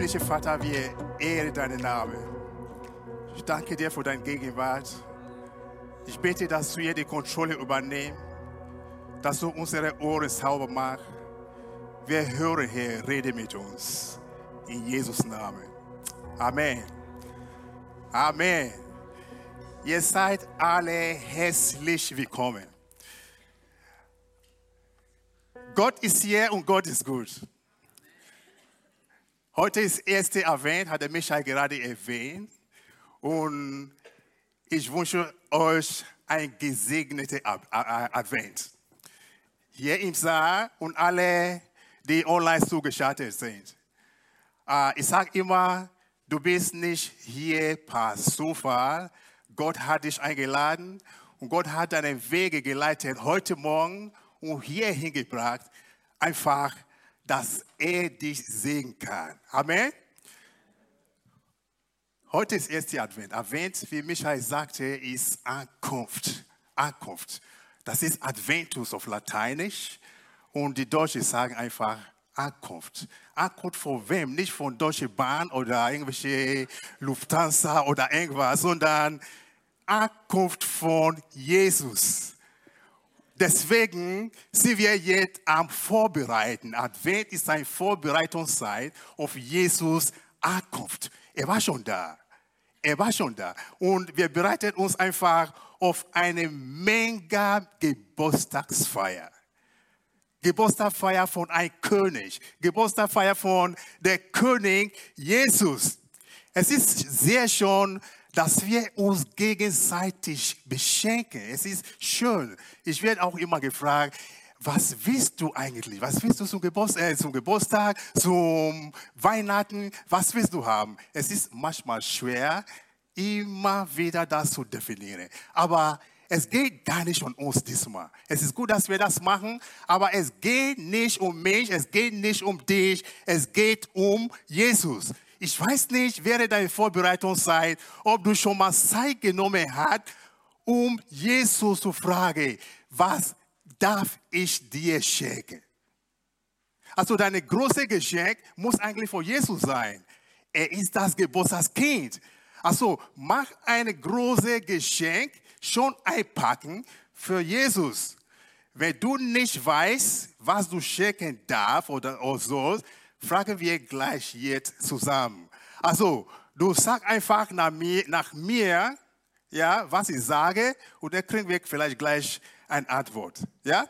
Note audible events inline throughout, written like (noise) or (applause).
Himmlischer Vater, wir ehren deinen Namen. Ich danke dir für deine Gegenwart. Ich bete, dass du hier die Kontrolle übernimmst, dass du unsere Ohren sauber machst. Wir hören, Herr, rede mit uns. In Jesus' Namen. Amen. Amen. Ihr seid alle herzlich willkommen. Gott ist hier und Gott ist gut. Heute ist erste Advent, hat der Michael gerade erwähnt. Und ich wünsche euch ein gesegnetes Advent. Hier im Saal und alle, die online zugeschaltet sind. Äh, ich sage immer, du bist nicht hier per Zufall. Gott hat dich eingeladen und Gott hat deine Wege geleitet heute Morgen und hier hingebracht, einfach dass er dich sehen kann. Amen. Heute ist erste Advent. Advent, wie Michael sagte, ist Ankunft. Ankunft. Das ist Adventus auf Lateinisch. Und die Deutschen sagen einfach Ankunft. Ankunft von wem? Nicht von Deutsche Bahn oder irgendwelche Lufthansa oder irgendwas, sondern Ankunft von Jesus. Deswegen sind wir jetzt am Vorbereiten. Advent ist eine Vorbereitungszeit auf Jesus Ankunft. Er war schon da. Er war schon da. Und wir bereiten uns einfach auf eine mega Geburtstagsfeier. Geburtstagsfeier von einem König. Geburtstagsfeier von der König Jesus. Es ist sehr schon dass wir uns gegenseitig beschenken. Es ist schön. Ich werde auch immer gefragt, was willst du eigentlich? Was willst du zum Geburtstag, äh, zum, Geburtstag, zum Weihnachten? Was willst du haben? Es ist manchmal schwer, immer wieder das zu definieren. Aber es geht gar nicht um uns diesmal. Es ist gut, dass wir das machen, aber es geht nicht um mich, es geht nicht um dich, es geht um Jesus. Ich weiß nicht, während deiner Vorbereitungszeit, ob du schon mal Zeit genommen hast, um Jesus zu fragen, was darf ich dir schenken? Also dein großes Geschenk muss eigentlich von Jesus sein. Er ist das Geburtstagskind. Also mach ein großes Geschenk, schon einpacken für Jesus. Wenn du nicht weißt, was du schenken darfst oder, oder sollst, fragen wir gleich jetzt zusammen. Also, du sag einfach nach mir, nach mir, ja, was ich sage, und dann kriegen wir vielleicht gleich eine Antwort. Ja?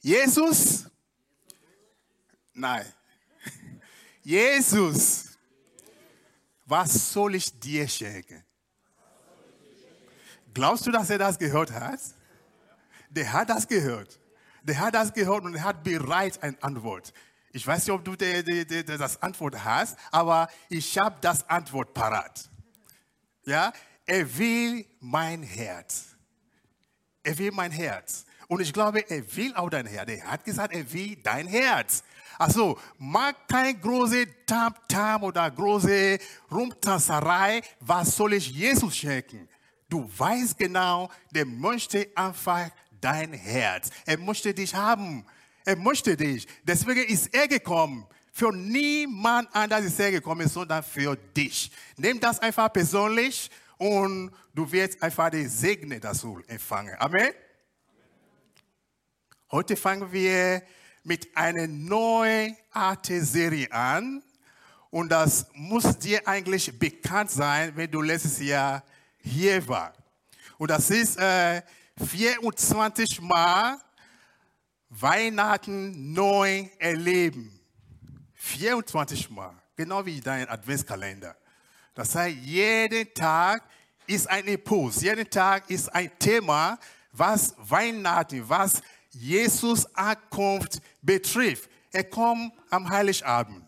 Jesus? Nein. (laughs) Jesus, was soll ich dir schenken? Glaubst du, dass er das gehört hat? Der hat das gehört. Der hat das gehört und er hat bereits eine Antwort. Ich weiß nicht, ob du die, die, die, das Antwort hast, aber ich habe das Antwort parat. Ja, er will mein Herz. Er will mein Herz. Und ich glaube, er will auch dein Herz. Er hat gesagt, er will dein Herz. Also, mach kein große Tam-Tam oder große Rumtanzerei. Was soll ich Jesus schenken? Du weißt genau, der möchte einfach dein Herz. Er möchte dich haben. Er möchte dich. Deswegen ist er gekommen. Für niemand anders ist er gekommen, sondern für dich. Nimm das einfach persönlich und du wirst einfach den Segen dazu empfangen. Amen. Heute fangen wir mit einer neuen Art Serie an. Und das muss dir eigentlich bekannt sein, wenn du letztes Jahr hier warst. Und das ist äh, 24 Mal Weihnachten neu erleben. 24 Mal, genau wie dein Adventskalender. Das heißt, jeden Tag ist ein Impuls, jeden Tag ist ein Thema, was Weihnachten, was Jesus Ankunft betrifft. Er kommt am Heiligabend,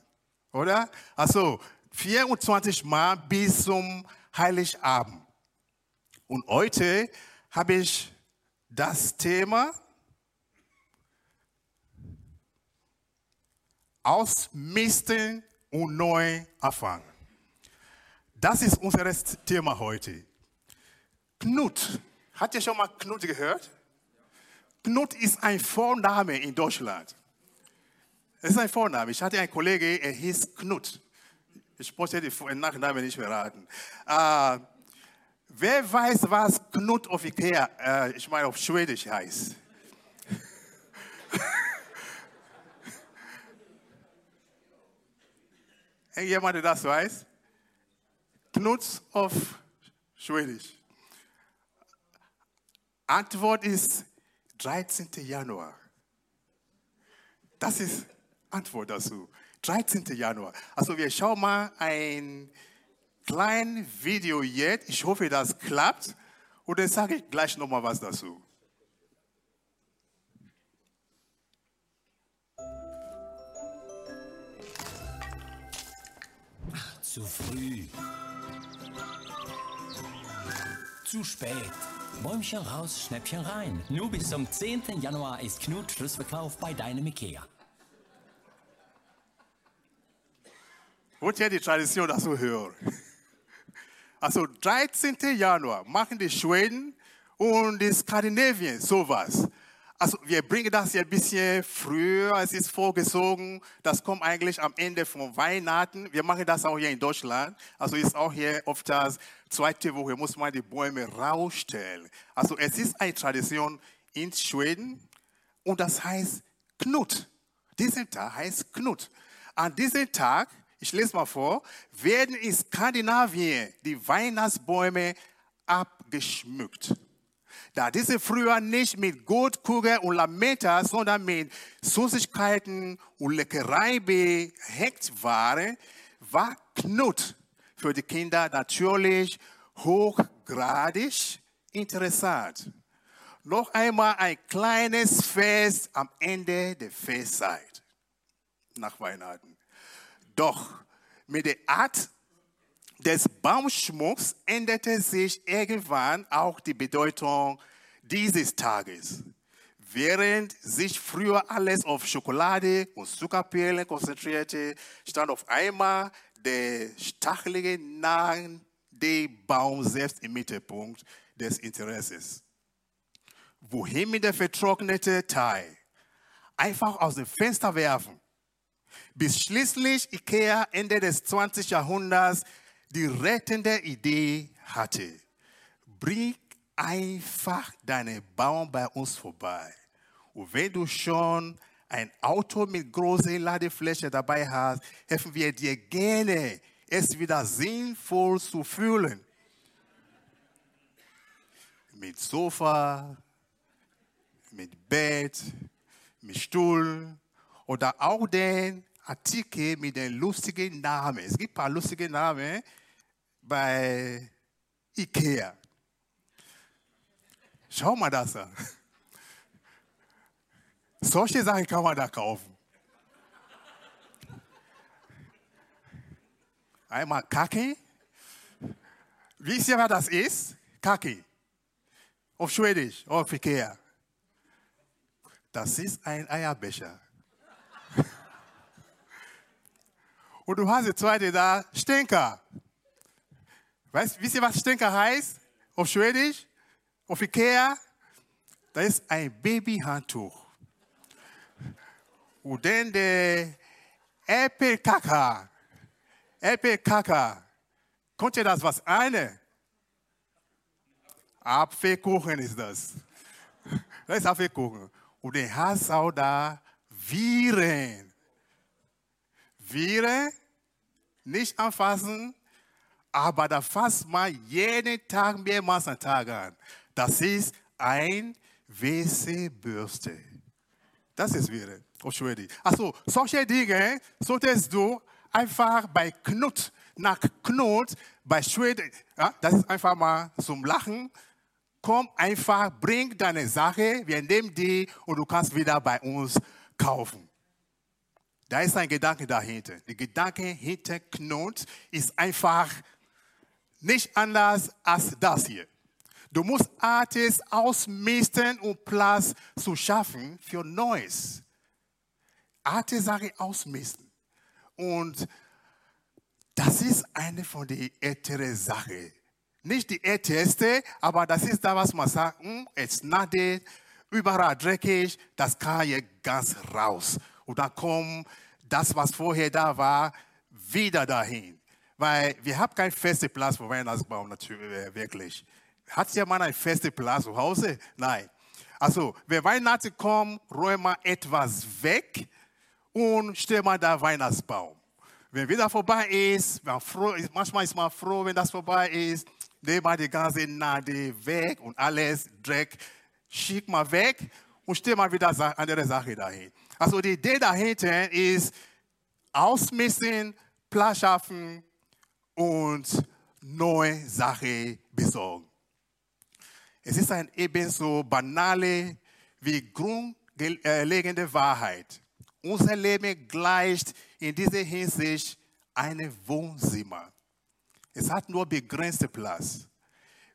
oder? Also 24 Mal bis zum Heiligabend. Und heute habe ich das Thema ausmisten und neu anfangen. Das ist unser Thema heute. Knut. Hat ihr schon mal Knut gehört? Knut ist ein Vorname in Deutschland. Es ist ein Vorname. Ich hatte einen Kollege, er hieß Knut. Ich möchte den Nachnamen nicht verraten. Äh, wer weiß, was Knut auf Ikea, äh, ich meine auf Schwedisch heißt? Jemand, der das weiß? Knut auf Schwedisch. Antwort ist 13. Januar. Das ist Antwort dazu. 13. Januar. Also wir schauen mal ein kleines Video jetzt. Ich hoffe, das klappt. Und dann sage ich gleich nochmal was dazu. Zu früh. Zu spät. Bäumchen raus, Schnäppchen rein. Nur bis zum 10. Januar ist Knut Schlussverkauf bei deinem Ikea. Ihr die Tradition dazu hören? Also 13. Januar machen die Schweden und die Skandinavien sowas. Also wir bringen das ja ein bisschen früher, es ist vorgezogen. Das kommt eigentlich am Ende von Weihnachten. Wir machen das auch hier in Deutschland. Also ist auch hier oft das zweite Woche muss man die Bäume rausstellen. Also es ist eine Tradition in Schweden und das heißt Knut. Diesen Tag heißt Knut. An diesem Tag, ich lese mal vor, werden in Skandinavien die Weihnachtsbäume abgeschmückt da diese früher nicht mit Goldkugel und Lametta, sondern mit Süßigkeiten und Leckerei behängt waren, war Knut für die Kinder natürlich hochgradig interessant. Noch einmal ein kleines Fest am Ende der Festzeit nach Weihnachten. Doch mit der Art des Baumschmucks änderte sich irgendwann auch die Bedeutung dieses Tages. Während sich früher alles auf Schokolade und Zuckerperlen konzentrierte, stand auf einmal der stachelige nahe Baum selbst im Mittelpunkt des Interesses. Wohin mit der vertrocknete Teil? Einfach aus dem Fenster werfen. Bis schließlich Ikea Ende des 20. Jahrhunderts die rettende Idee hatte. Bring einfach deinen Baum bei uns vorbei. Und wenn du schon ein Auto mit großer Ladefläche dabei hast, helfen wir dir gerne, es wieder sinnvoll zu fühlen. Mit Sofa, mit Bett, mit Stuhl oder auch den Artikel mit den lustigen Namen. Es gibt ein paar lustige Namen bei Ikea. Schau mal das an. Solche Sachen kann man da kaufen. Einmal Kaki. Wisst ihr, was das ist? Kaki. Auf Schwedisch, auf Ikea. Das ist ein Eierbecher. Und du hast die zweite da, Stinker. Weißt, wisst ihr, was Stinker heißt? Auf Schwedisch? Auf Ikea? Das ist ein Babyhandtuch. Und dann der Äpfelkaka. Äpfelkaka. Kommt ihr das was eine? Apfelkuchen ist das. Das ist Apfelkuchen. Und dann hast du auch da Viren. Viren nicht anfassen, aber da fasst man jeden Tag mehrmals am Tag an. Das ist ein WC-Bürste. Das ist Viren auf Schwedisch. Also, solche Dinge solltest du einfach bei Knut, nach Knut, bei Schweden, ja, das ist einfach mal zum Lachen. Komm einfach, bring deine Sache, wir nehmen die und du kannst wieder bei uns kaufen. Da ist ein Gedanke dahinter. Der Gedanke hinter Knut ist einfach nicht anders als das hier. Du musst Artes ausmisten, um Platz zu schaffen für Neues. Artes-Sache ausmisten. Und das ist eine von den älteren Sachen. Nicht die älteste, aber das ist da, was man sagt, hm, es nadet, überall dreckig, das kann hier ganz raus. Und dann kommt das, was vorher da war, wieder dahin. Weil wir haben keinen festen Platz für Weihnachtsbaum natürlich, äh, wirklich. Hat jemand einen festen Platz zu Hause? Nein. Also, wenn Weihnachten kommt, räumen wir etwas weg und stellen wir da Weihnachtsbaum. Wenn wieder vorbei ist, froh, manchmal ist man froh, wenn das vorbei ist, nehmen wir die ganze Nade weg und alles Dreck, schick mal weg und stellen mal wieder andere Sachen dahin. Also die Idee dahinter ist, ausmessen, Platz schaffen und neue Sachen besorgen. Es ist ein ebenso banale wie grundlegende Wahrheit. Unser Leben gleicht in dieser Hinsicht einem Wohnzimmer. Es hat nur begrenzte Platz.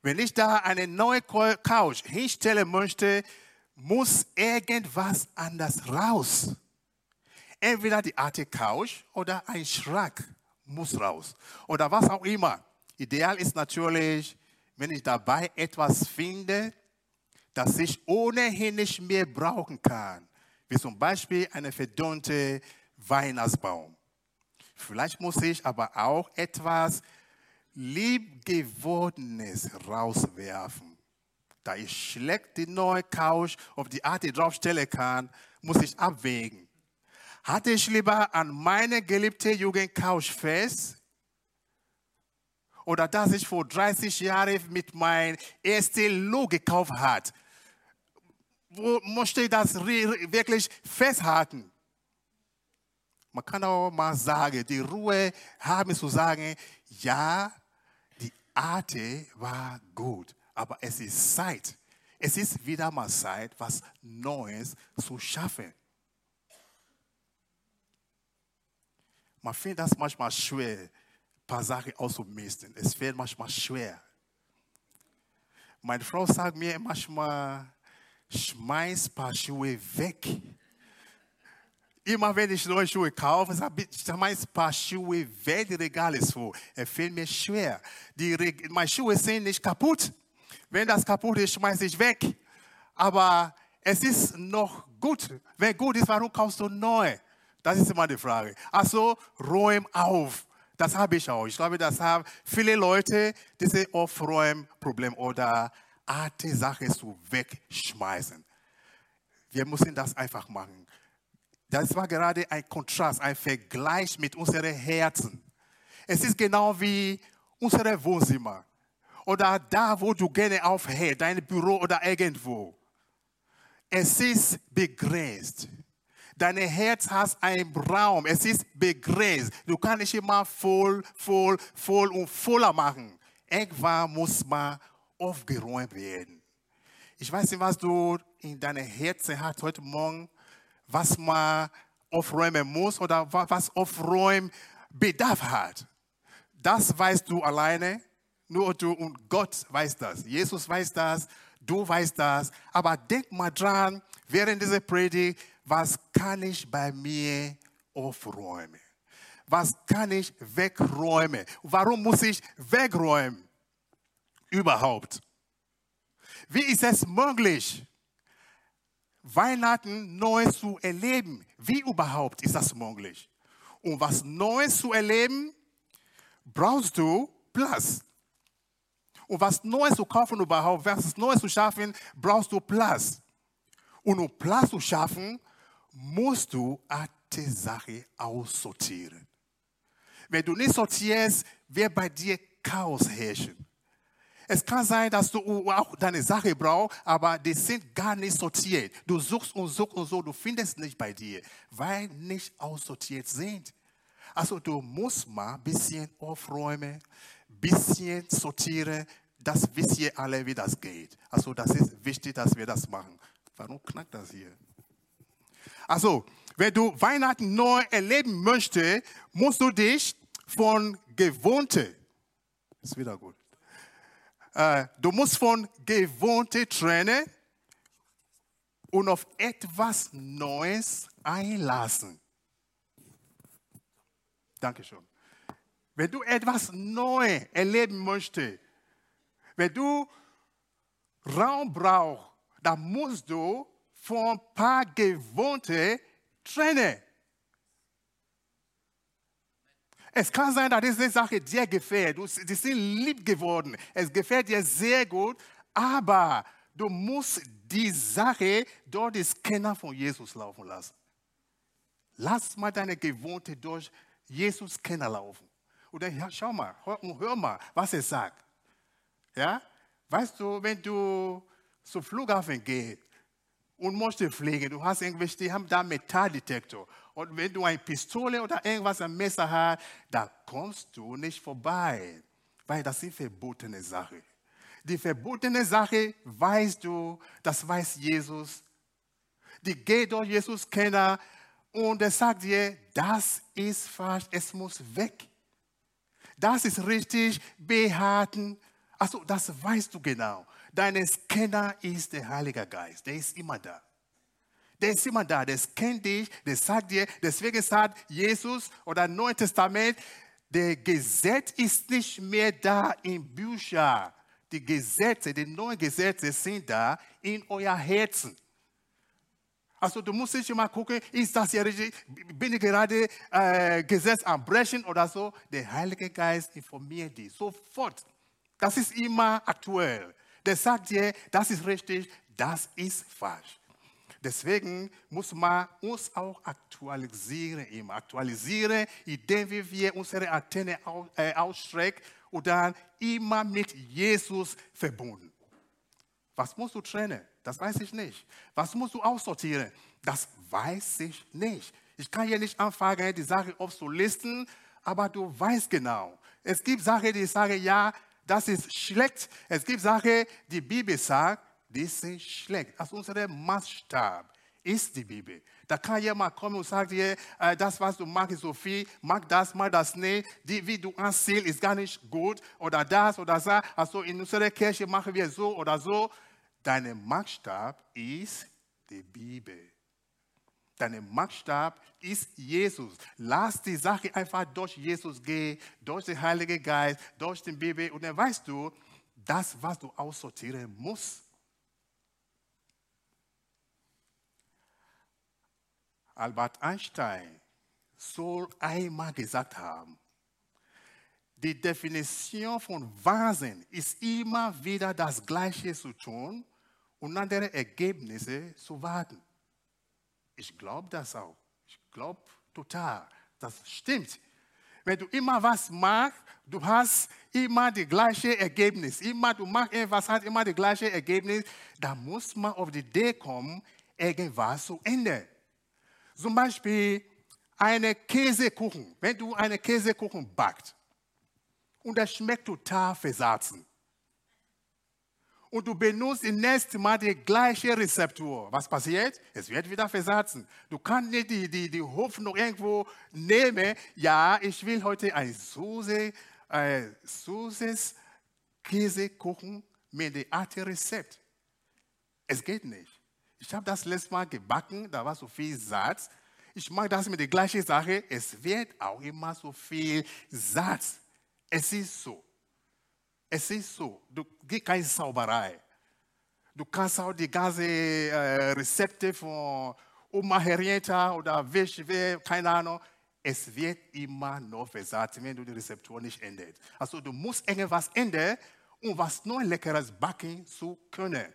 Wenn ich da eine neue Couch hinstellen möchte, muss irgendwas anders raus. Entweder die alte Couch oder ein Schrank muss raus. Oder was auch immer. Ideal ist natürlich, wenn ich dabei etwas finde, das ich ohnehin nicht mehr brauchen kann wie zum Beispiel eine verdonnte Weihnachtsbaum. Vielleicht muss ich aber auch etwas Liebgewordenes rauswerfen. Da ich schlecht die neue Couch auf die Art draufstellen kann, muss ich abwägen. Hatte ich lieber an meine geliebte Jugendcouch fest oder dass ich vor 30 Jahren mit meinem ersten Lo gekauft hat, wo möchte ich das wirklich festhalten? Man kann auch mal sagen, die Ruhe haben zu sagen, ja, die Arte war gut, aber es ist Zeit. Es ist wieder mal Zeit, was Neues zu schaffen. Man findet das manchmal schwer, ein paar Sachen auszumisten. Es fällt manchmal schwer. Meine Frau sagt mir manchmal, schmeiß ein paar Schuhe weg. Immer wenn ich neue Schuhe kaufe, sage ich, schmeiß ein paar Schuhe weg, die Regal ist voll. Es fällt mir schwer. Die meine Schuhe sind nicht kaputt. Wenn das kaputt ist, schmeiße ich weg. Aber es ist noch gut. Wenn gut ist, warum kaufst du neu? Das ist immer die Frage. Also räum auf. Das habe ich auch. Ich glaube, das haben viele Leute, diese Aufräumproblem oder alte Sache zu wegschmeißen. Wir müssen das einfach machen. Das war gerade ein Kontrast, ein Vergleich mit unseren Herzen. Es ist genau wie unsere Wohnzimmer oder da, wo du gerne aufhältst, dein Büro oder irgendwo. Es ist begrenzt. Dein Herz hat einen Raum, es ist begrenzt. Du kannst nicht immer voll, voll, voll und voller machen. Irgendwann muss man aufgeräumt werden. Ich weiß nicht, was du in deinem Herzen hast heute Morgen, was man aufräumen muss oder was aufräumen Bedarf hat. Das weißt du alleine, nur du und Gott weiß das. Jesus weiß das, du weißt das. Aber denk mal dran, während dieser Predigt, was kann ich bei mir aufräumen? Was kann ich wegräumen? Warum muss ich wegräumen? überhaupt? Wie ist es möglich, Weihnachten neu zu erleben? Wie überhaupt ist das möglich? Um was Neues zu erleben, brauchst du Platz. Um was Neues zu kaufen überhaupt, was Neues zu schaffen, brauchst du Platz. Und um Platz zu schaffen, musst du alte Sachen aussortieren. Wenn du nicht sortierst, wird bei dir Chaos herrschen. Es kann sein, dass du auch deine Sache brauchst, aber die sind gar nicht sortiert. Du suchst und suchst und so, du findest nicht bei dir, weil nicht aussortiert sind. Also du musst mal ein bisschen aufräumen, ein bisschen sortieren. Das wisst ihr alle, wie das geht. Also das ist wichtig, dass wir das machen. Warum knackt das hier? Also, wenn du Weihnachten neu erleben möchtest, musst du dich von Gewohnte, ist wieder gut, äh, du musst von Gewohnte trennen und auf etwas Neues einlassen. Dankeschön. Wenn du etwas Neues erleben möchtest, wenn du Raum brauchst, dann musst du von ein paar Gewohnte trenne. Es kann sein, dass diese Sache dir gefällt. Die sind lieb geworden. Es gefällt dir sehr gut, aber du musst die Sache dort die Scanner von Jesus laufen lassen. Lass mal deine Gewohnte durch Jesus Scanner laufen. Und dann schau mal, hör, hör mal, was er sagt. Ja? Weißt du, wenn du zum Flughafen gehst und musst fliegen, du hast irgendwelche, die haben da Metalldetektor. Und wenn du eine Pistole oder irgendwas am Messer hast, da kommst du nicht vorbei, weil das sind verbotene Sachen. Die verbotene Sache weißt du, das weiß Jesus. Die geht durch Jesus Kenner und er sagt dir, das ist falsch, es muss weg. Das ist richtig, behalten. Also das weißt du genau. Dein Scanner ist der Heilige Geist, der ist immer da. Der ist immer da, der kennt dich, der sagt dir, deswegen sagt Jesus oder Neue Testament, der Gesetz ist nicht mehr da in Büchern. Die Gesetze, die neuen Gesetze sind da in euer Herzen. Also du musst nicht immer gucken, ist das ja richtig, bin ich gerade äh, Gesetz am Brechen oder so. Der Heilige Geist informiert dich sofort. Das ist immer aktuell. Der sagt dir, das ist richtig, das ist falsch. Deswegen muss man uns auch aktualisieren, immer aktualisieren, indem wir unsere Antenne äh, ausstrecken und dann immer mit Jesus verbunden. Was musst du trennen? Das weiß ich nicht. Was musst du aussortieren? Das weiß ich nicht. Ich kann hier nicht anfangen, die Sache aufzulisten, aber du weißt genau. Es gibt Sachen, die sagen, ja, das ist schlecht. Es gibt Sachen, die Bibel sagt, die sind schlecht. Also unser Maßstab ist die Bibel. Da kann jemand kommen und sagen dir, äh, das, was du magst, ist so viel, mag das, mag das nicht, die, wie du anziehst, ist gar nicht gut, oder das oder das. Also in unserer Kirche machen wir so oder so. Dein Maßstab ist die Bibel. Dein Maßstab ist Jesus. Lass die Sache einfach durch Jesus gehen, durch den Heiligen Geist, durch die Bibel. Und dann weißt du, das, was du aussortieren musst, Albert Einstein soll einmal gesagt haben, die Definition von Wahnsinn ist immer wieder das Gleiche zu tun und andere Ergebnisse zu warten. Ich glaube das auch. Ich glaube total. Das stimmt. Wenn du immer was machst, du hast immer die gleiche Ergebnis. Immer, du machst etwas, hat immer die gleiche Ergebnis. Da muss man auf die Idee kommen, irgendwas zu ändern. Zum Beispiel eine Käsekuchen. Wenn du einen Käsekuchen backst und der schmeckt total versalzen und du benutzt das nächste Mal die gleiche Rezeptur, was passiert? Es wird wieder versalzen. Du kannst nicht die, die, die Hoffnung irgendwo nehmen, ja, ich will heute ein Soße, ein Soßes Käsekuchen mit dem Art Rezept. Es geht nicht. Ich habe das letzte Mal gebacken, da war so viel Salz. Ich mache das mit der gleichen Sache. Es wird auch immer so viel Salz. Es ist so. Es ist so. Du gehst keine Sauberei. Du kannst auch die ganzen äh, Rezepte von Oma Henrietta oder Wäsche, keine Ahnung. Es wird immer noch versagt, wenn du die Rezeptur nicht änderst. Also du musst irgendwas ändern, um was noch Leckeres backen zu können.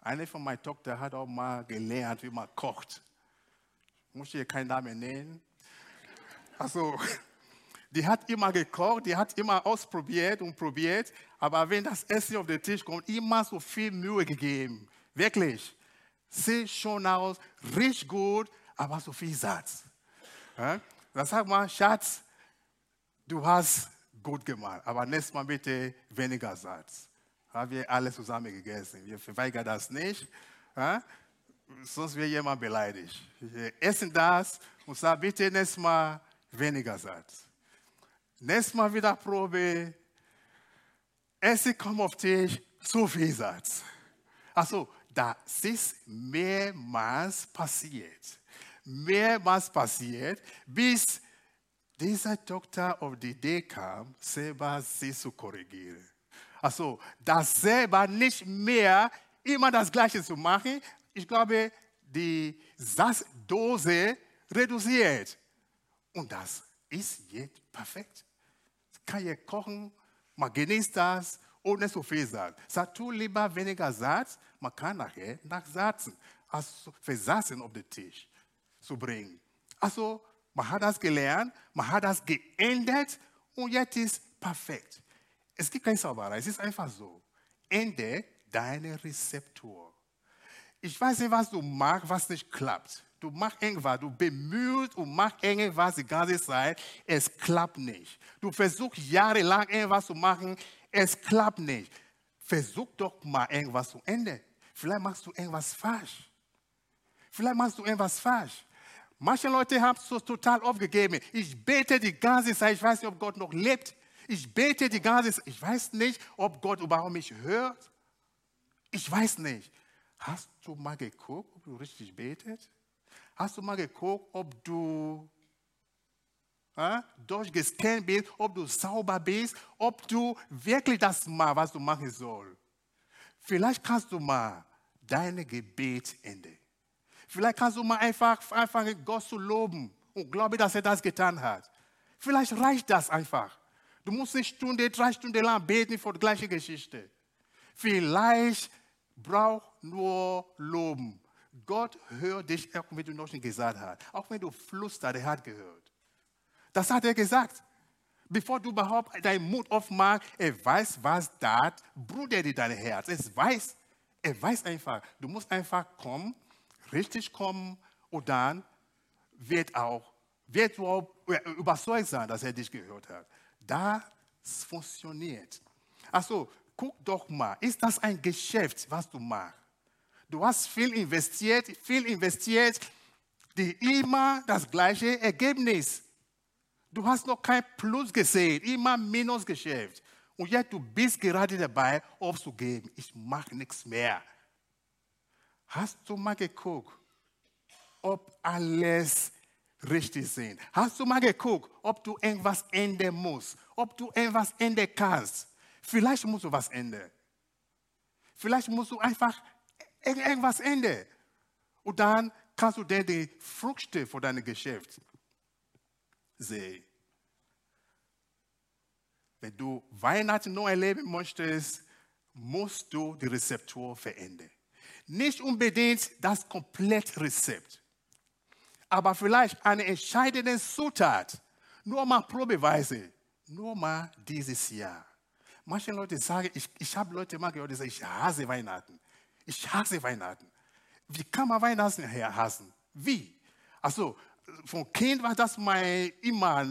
Eine von meinen Tochter hat auch mal gelernt, wie man kocht. Ich muss hier keinen Namen nennen. Also, (laughs) die hat immer gekocht, die hat immer ausprobiert und probiert, aber wenn das Essen auf den Tisch kommt, immer so viel Mühe gegeben. Wirklich. Sieht schon aus, riecht gut, aber so viel Satz. Ja? Dann sag mal, Schatz, du hast gut gemacht, aber nächstes Mal bitte weniger Satz haben wir alle zusammen gegessen. Wir verweigern das nicht, ja? Sonst wird jemand beleidigt. Wir essen das und sagen, bitte nächstes Mal weniger Salz. Nächstes Mal wieder Probe, Essen kommt auf Tisch, zu viel Salz. Also, das ist mehrmals passiert. Mehrmals passiert, bis dieser Doktor auf die Idee kam, selber sie zu korrigieren. Also, das selber nicht mehr immer das Gleiche zu machen. Ich glaube, die Sassdose reduziert. Und das ist jetzt perfekt. Kann ihr kochen, man genießt das, ohne so viel Salz. Sag tu lieber weniger Salz, man kann nachher nachsatzen, also versatzen auf den Tisch zu bringen. Also, man hat das gelernt, man hat das geändert und jetzt ist perfekt. Es gibt keine Zauberei, es ist einfach so. Ende deine Rezeptur. Ich weiß nicht, was du machst, was nicht klappt. Du machst irgendwas, du bemühst und machst irgendwas die ganze Zeit, es klappt nicht. Du versuchst jahrelang irgendwas zu machen, es klappt nicht. Versuch doch mal irgendwas zu ändern. Vielleicht machst du irgendwas falsch. Vielleicht machst du irgendwas falsch. Manche Leute haben es so total aufgegeben. Ich bete die ganze Zeit, ich weiß nicht, ob Gott noch lebt. Ich bete die ganze Zeit, ich weiß nicht, ob Gott überhaupt mich hört. Ich weiß nicht. Hast du mal geguckt, ob du richtig betest? Hast du mal geguckt, ob du äh, durchgescannt bist, ob du sauber bist, ob du wirklich das machst, was du machen sollst? Vielleicht kannst du mal deine Gebet ändern. Vielleicht kannst du mal einfach anfangen, Gott zu loben und glaube, dass er das getan hat. Vielleicht reicht das einfach. Du musst nicht Stunde, drei Stunden lang beten für die gleiche Geschichte. Vielleicht braucht nur loben. Gott hört dich, auch wenn du noch nicht gesagt hast. Auch wenn du flüsterst, er hat gehört. Das hat er gesagt. Bevor du überhaupt deinen Mund aufmachst, er weiß, was da brodert in dein Herz. Es weiß, er weiß einfach. Du musst einfach kommen richtig kommen und dann wird auch, wird auch überzeugt sein, dass er dich gehört hat. Das funktioniert. Also, guck doch mal, ist das ein Geschäft, was du machst? Du hast viel investiert, viel investiert, die immer das gleiche Ergebnis. Du hast noch kein Plus gesehen, immer Minusgeschäft. Und jetzt du bist gerade dabei, aufzugeben. Ich mache nichts mehr. Hast du mal geguckt, ob alles richtig ist? Hast du mal geguckt, ob du irgendwas ändern musst? Ob du irgendwas ändern kannst? Vielleicht musst du was ändern. Vielleicht musst du einfach irgendwas ändern. Und dann kannst du dann die Früchte von deinem Geschäft sehen. Wenn du Weihnachten neu erleben möchtest, musst du die Rezeptur verändern. Nicht unbedingt das Komplettrezept, aber vielleicht eine entscheidende Zutat. Nur mal Probeweise, nur mal dieses Jahr. Manche Leute sagen, ich, ich habe Leute mal gehört, die sagen, ich hasse Weihnachten. Ich hasse Weihnachten. Wie kann man Weihnachten hassen? Wie? Also, von Kind war das mein immer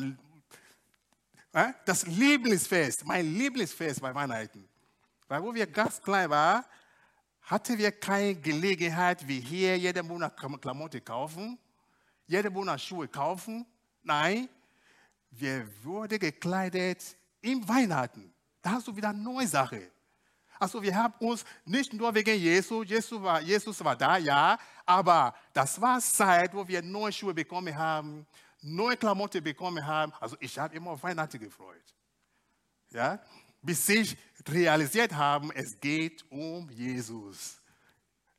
äh, das Lieblingsfest, mein Lieblingsfest bei Weihnachten. Weil wo wir ganz klein waren, hatten wir keine Gelegenheit, wie hier jeden Monat Klamotten kaufen, jeden Monat Schuhe kaufen. Nein, wir wurden gekleidet im Weihnachten. Da hast du wieder eine neue Sache. Also wir haben uns nicht nur wegen Jesus, Jesus war, Jesus war da, ja, aber das war Zeit, wo wir neue Schuhe bekommen haben, neue Klamotten bekommen haben. Also ich habe immer auf Weihnachten gefreut. Ja, bis ich realisiert habe, es geht um Jesus.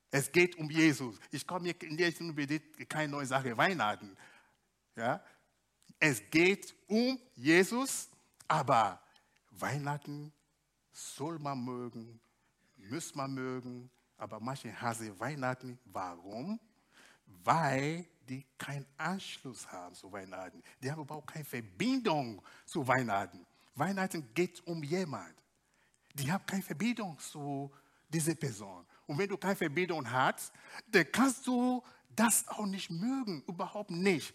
Es geht um Jesus. Ich komme in der unbedingt keine neue Sache Weihnachten. Ja? Es geht um Jesus, aber Weihnachten soll man mögen, muss man mögen, aber manche hassen Weihnachten. Warum? Weil die keinen Anschluss haben zu Weihnachten. Die haben überhaupt keine Verbindung zu Weihnachten. Weihnachten geht um jemand. Die haben keine Verbindung zu dieser Person. Und wenn du keine Verbindung hast, dann kannst du das auch nicht mögen. Überhaupt nicht.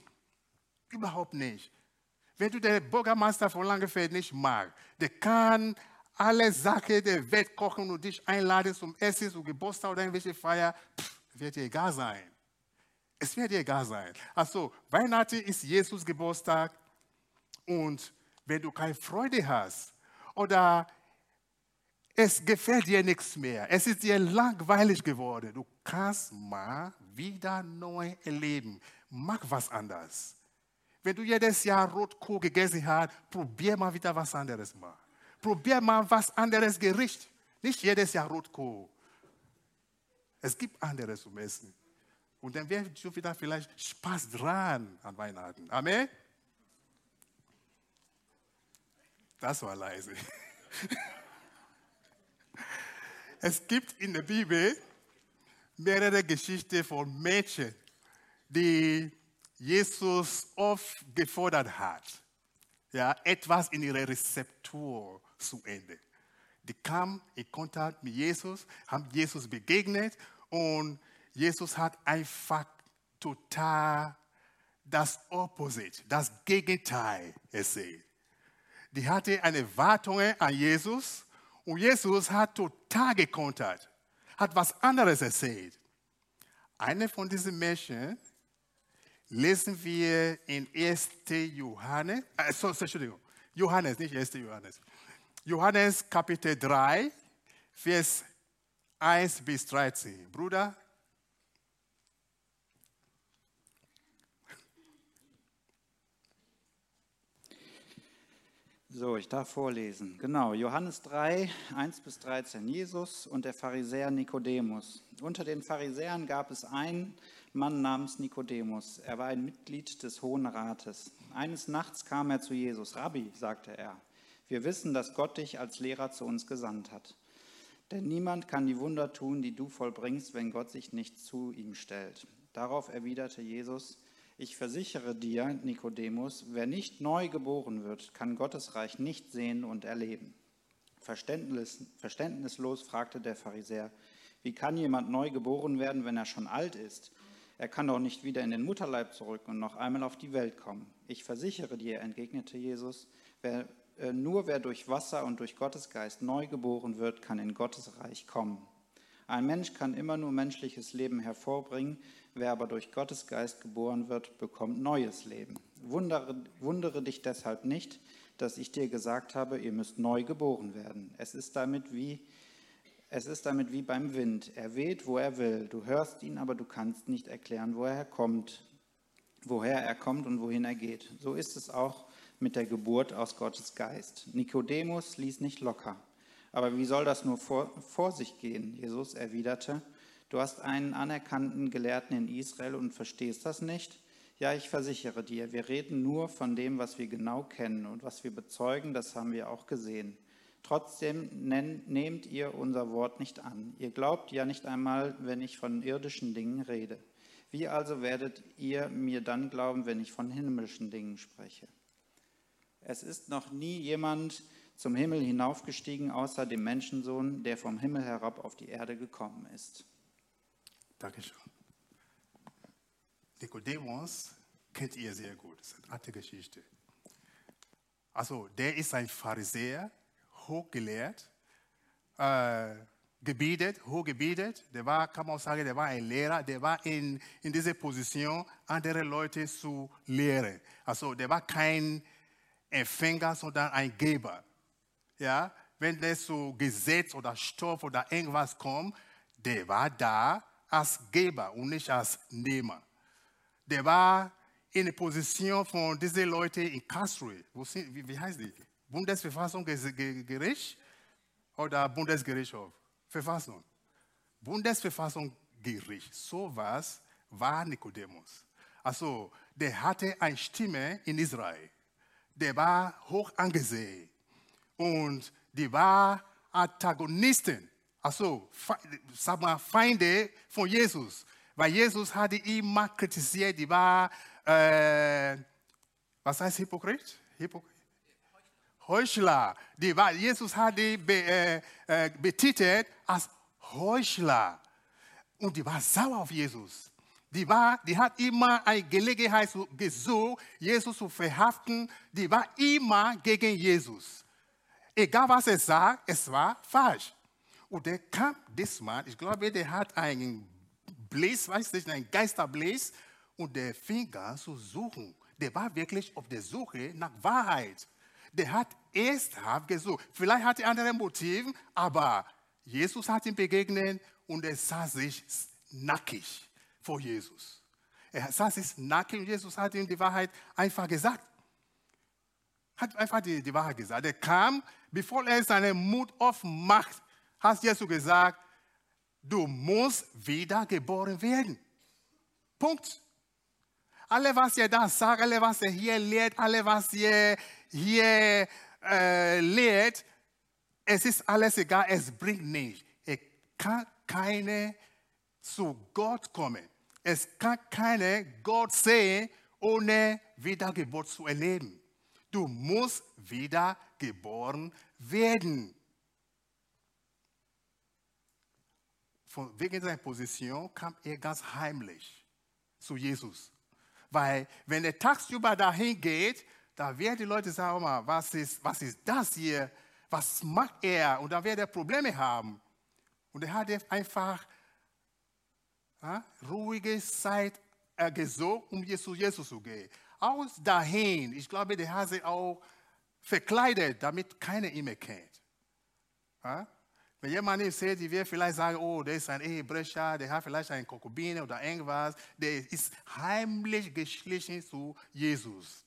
Überhaupt nicht. Wenn du den Bürgermeister von Langefeld nicht magst, der kann alle Sachen der Welt kochen und dich einladen zum Essen, zum Geburtstag oder irgendwelche Feier, pff, wird dir egal sein. Es wird dir egal sein. Also, Weihnachten ist Jesus Geburtstag und wenn du keine Freude hast oder es gefällt dir nichts mehr, es ist dir langweilig geworden, du kannst mal wieder neu erleben. Mach was anderes. Wenn du jedes Jahr Rotkohl gegessen hast, probier mal wieder was anderes mal. Probier mal was anderes Gericht. Nicht jedes Jahr Rotkohl. Es gibt anderes zum Essen. Und dann wird schon wieder vielleicht Spaß dran an Weihnachten. Amen. Das war leise. (laughs) Es gibt in der Bibel mehrere Geschichten von Mädchen, die Jesus oft gefordert hat, ja, etwas in ihrer Rezeptur zu ändern. Die kamen in Kontakt mit Jesus, haben Jesus begegnet und Jesus hat einfach total das Opposite, das Gegenteil erzählt. Die hatte eine Wartung an Jesus und Jesus hat total gekontert, hat was anderes erzählt. Eine von diesen Menschen lesen wir in 1. Johannes, äh, Entschuldigung, Johannes, nicht 1. Johannes. Johannes Kapitel 3, Vers 1 bis 13. Bruder, So, ich darf vorlesen. Genau, Johannes 3, 1 bis 13. Jesus und der Pharisäer Nikodemus. Unter den Pharisäern gab es einen Mann namens Nikodemus. Er war ein Mitglied des Hohen Rates. Eines Nachts kam er zu Jesus. Rabbi, sagte er, wir wissen, dass Gott dich als Lehrer zu uns gesandt hat. Denn niemand kann die Wunder tun, die du vollbringst, wenn Gott sich nicht zu ihm stellt. Darauf erwiderte Jesus, ich versichere dir, Nikodemus, wer nicht neu geboren wird, kann Gottes Reich nicht sehen und erleben. Verständnis, verständnislos fragte der Pharisäer, wie kann jemand neu geboren werden, wenn er schon alt ist? Er kann doch nicht wieder in den Mutterleib zurück und noch einmal auf die Welt kommen. Ich versichere dir, entgegnete Jesus, wer, nur wer durch Wasser und durch Gottes Geist neu geboren wird, kann in Gottes Reich kommen. Ein Mensch kann immer nur menschliches Leben hervorbringen, wer aber durch Gottes Geist geboren wird, bekommt neues Leben. Wundere, wundere dich deshalb nicht, dass ich dir gesagt habe, ihr müsst neu geboren werden. Es ist damit wie es ist damit wie beim Wind. Er weht, wo er will. Du hörst ihn, aber du kannst nicht erklären, woher er kommt, woher er kommt und wohin er geht. So ist es auch mit der Geburt aus Gottes Geist. Nikodemus ließ nicht locker. Aber wie soll das nur vor, vor sich gehen? Jesus erwiderte, du hast einen anerkannten Gelehrten in Israel und verstehst das nicht? Ja, ich versichere dir, wir reden nur von dem, was wir genau kennen und was wir bezeugen, das haben wir auch gesehen. Trotzdem nehmt ihr unser Wort nicht an. Ihr glaubt ja nicht einmal, wenn ich von irdischen Dingen rede. Wie also werdet ihr mir dann glauben, wenn ich von himmlischen Dingen spreche? Es ist noch nie jemand zum Himmel hinaufgestiegen, außer dem Menschensohn, der vom Himmel herab auf die Erde gekommen ist. Dankeschön. Nikodemus kennt ihr sehr gut. Das ist eine alte Geschichte. Also, der ist ein Pharisäer, hochgelehrt, äh, gebetet, hochgebetet. Der war, kann man auch sagen, der war ein Lehrer, der war in, in dieser Position, andere Leute zu lehren. Also, der war kein Empfänger, sondern ein Geber ja, wenn es zu Gesetz oder Stoff oder irgendwas kommt, der war da als Geber und nicht als Nehmer. Der war in der Position von diesen Leuten in Karlsruhe. Wie, wie heißt die? Bundesverfassungsgericht oder Bundesgerichtshof? Verfassung. Bundesverfassungsgericht. So was war Nikodemus. Also, der hatte eine Stimme in Israel. Der war hoch angesehen. Und die war Antagonisten, also sag mal, Feinde von Jesus. Weil Jesus hatte immer kritisiert, die war, äh, was heißt Hypokrit? Hypokrit? Heuchler. Die war, Jesus hat die be, äh, äh, betitelt als Heuchler. Und die war sauer auf Jesus. Die, war, die hat immer eine Gelegenheit gesucht, Jesus zu verhaften. Die war immer gegen Jesus. Egal was er sagt, es war falsch. Und der kam diesmal, ich glaube, der hat einen Blaze, weiß nicht, einen Geisterblaze und der fing an zu suchen. Der war wirklich auf der Suche nach Wahrheit. Der hat ersthaft gesucht. Vielleicht hatte er andere Motive, aber Jesus hat ihm begegnet und er sah sich nackig vor Jesus. Er sah sich nackig und Jesus hat ihm die Wahrheit einfach gesagt. Hat einfach die, die Wahrheit gesagt. Er kam, bevor er seinen Mund aufmacht, hat Jesus gesagt, du musst wiedergeboren werden. Punkt. Alle, was ihr da sagt, alle, was ihr hier lehrt, alle, was ihr hier äh, lehrt, es ist alles egal, es bringt nichts. Es kann keine zu Gott kommen. Es kann keine Gott sehen, ohne Wiedergeburt zu erleben. Du musst wiedergeboren werden. Von, wegen seiner Position kam er ganz heimlich zu Jesus. Weil wenn er tagsüber dahin geht, da werden die Leute sagen, oh was ist, was ist das hier? Was macht er? Und dann wird er Probleme haben. Und er hat einfach ruhige Zeit äh, gesucht, um zu Jesus zu gehen. Aus dahin, ich glaube, der hat sich auch verkleidet, damit keiner ihn mehr kennt. Wenn jemand ihn sieht, die wird vielleicht sagen, oh, der ist ein Ehebrecher, der hat vielleicht eine Konkubine oder irgendwas. Der ist heimlich geschlichen zu Jesus.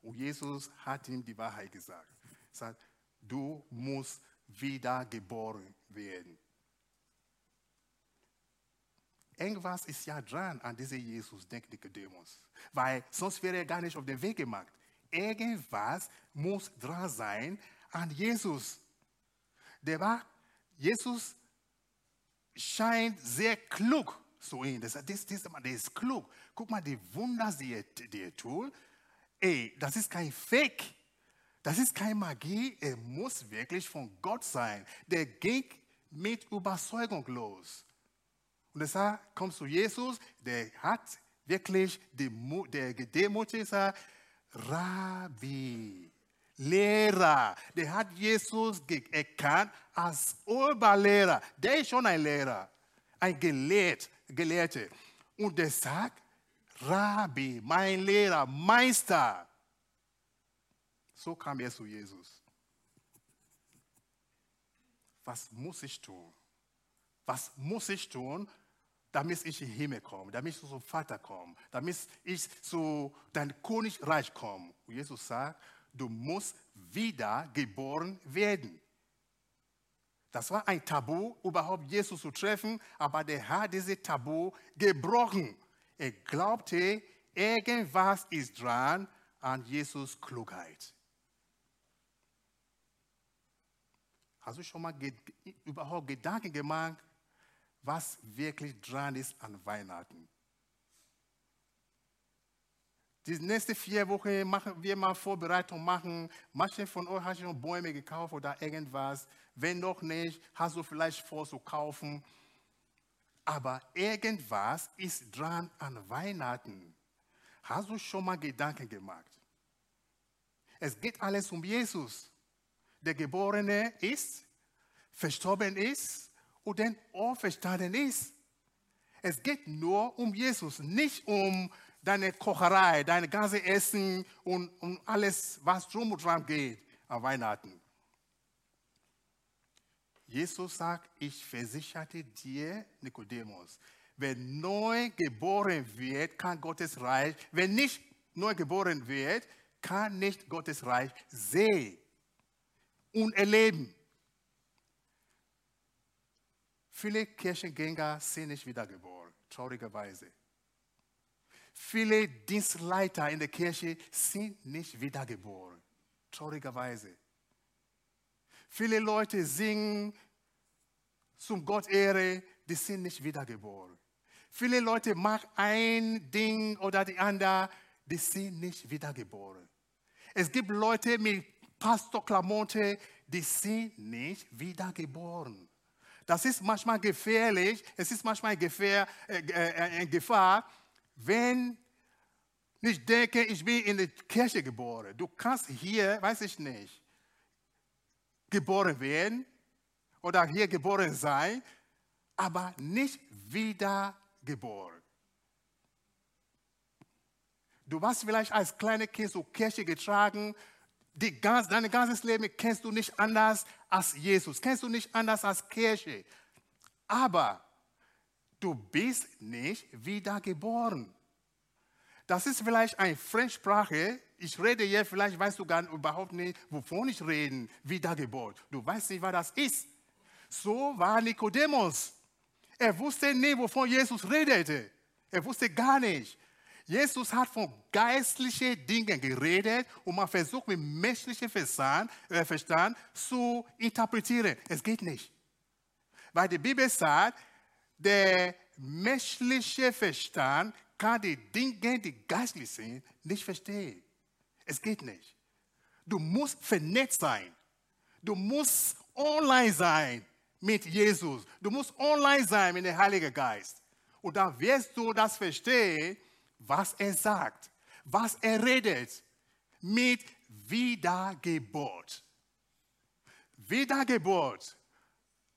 Und Jesus hat ihm die Wahrheit gesagt. Er sagt, du musst wiedergeboren werden. Irgendwas ist ja dran an diesem Jesus, denkt Nikodemus. Weil sonst wäre er gar nicht auf den Weg gemacht. Irgendwas muss dran sein an Jesus. Der war, Jesus scheint sehr klug zu ihm. Das, das, das, der ist klug. Guck mal, die Wunder, die er, die er tut, ey, das ist kein Fake. Das ist keine Magie. Er muss wirklich von Gott sein. Der ging mit Überzeugung los. Und deshalb kommt zu Jesus, der hat wirklich die, der gedemütigt sagt, Rabbi, Lehrer. Der hat Jesus erkannt als Oberlehrer. Der ist schon ein Lehrer, ein Gelehrt, Gelehrter. Und der sagt, Rabbi, mein Lehrer, Meister. So kam er zu Jesus. Was muss ich tun? Was muss ich tun, damit ich in den Himmel komme, damit ich zum Vater komme, damit ich zu deinem Königreich komme? Und Jesus sagt, du musst wieder geboren werden. Das war ein Tabu, überhaupt Jesus zu treffen, aber der hat dieses Tabu gebrochen. Er glaubte, irgendwas ist dran an Jesus Klugheit. Hast du schon mal ge überhaupt Gedanken gemacht, was wirklich dran ist an Weihnachten? Die nächsten vier Wochen machen wir mal Vorbereitung machen. Manche von euch haben schon Bäume gekauft oder irgendwas. Wenn noch nicht, hast du vielleicht vor zu kaufen. Aber irgendwas ist dran an Weihnachten. Hast du schon mal Gedanken gemacht? Es geht alles um Jesus, der Geborene ist, verstorben ist und dann auferstanden ist. Es geht nur um Jesus, nicht um deine Kocherei, dein ganzes Essen und um alles, was drum und dran geht an Weihnachten. Jesus sagt, ich versicherte dir, Nikodemus, wer neu geboren wird, kann Gottes Reich, wer nicht neu geboren wird, kann nicht Gottes Reich sehen und erleben. Viele Kirchengänger sind nicht wiedergeboren, traurigerweise. Viele Dienstleiter in der Kirche sind nicht wiedergeboren, traurigerweise. Viele Leute singen zum Gott Ehre, die sind nicht wiedergeboren. Viele Leute machen ein Ding oder die andere, die sind nicht wiedergeboren. Es gibt Leute mit Pastorklamotte, die sind nicht wiedergeboren. Das ist manchmal gefährlich, es ist manchmal Gefahr, äh, äh, Gefahr, wenn ich denke, ich bin in der Kirche geboren. Du kannst hier, weiß ich nicht, geboren werden oder hier geboren sein, aber nicht wiedergeboren. Du warst vielleicht als kleines Kind zur Kirche getragen, die dein ganzes Leben kennst du nicht anders als Jesus, kennst du nicht anders als Kirche. Aber du bist nicht wiedergeboren. Das ist vielleicht eine Fremdsprache. Ich rede hier, vielleicht weißt du gar überhaupt nicht, wovon ich rede, Wiedergeburt. Du weißt nicht, was das ist. So war Nikodemus. Er wusste nicht, wovon Jesus redete. Er wusste gar nicht. Jesus hat von geistlichen Dingen geredet und man versucht mit menschlichem Verstand, äh, Verstand zu interpretieren. Es geht nicht. Weil die Bibel sagt, der menschliche Verstand kann die Dinge, die geistlich sind, nicht verstehen. Es geht nicht. Du musst vernetzt sein. Du musst online sein mit Jesus. Du musst online sein mit dem Heiligen Geist. Und dann wirst du das verstehen, was er sagt, was er redet mit Wiedergeburt. Wiedergeburt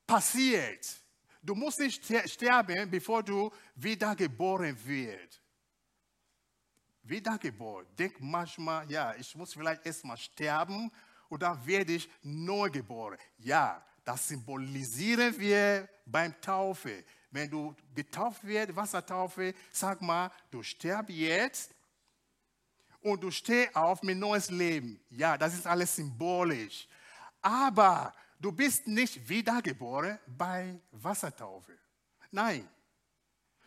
passiert. Du musst nicht sterben, bevor du wiedergeboren wirst. Wiedergeburt. Denk manchmal, ja, ich muss vielleicht erstmal sterben dann werde ich neu geboren. Ja, das symbolisieren wir beim Taufe. Wenn du getauft wirst, Wassertaufe, sag mal, du stirbst jetzt und du stehst auf mit neues Leben. Ja, das ist alles symbolisch. Aber du bist nicht wiedergeboren bei Wassertaufe. Nein.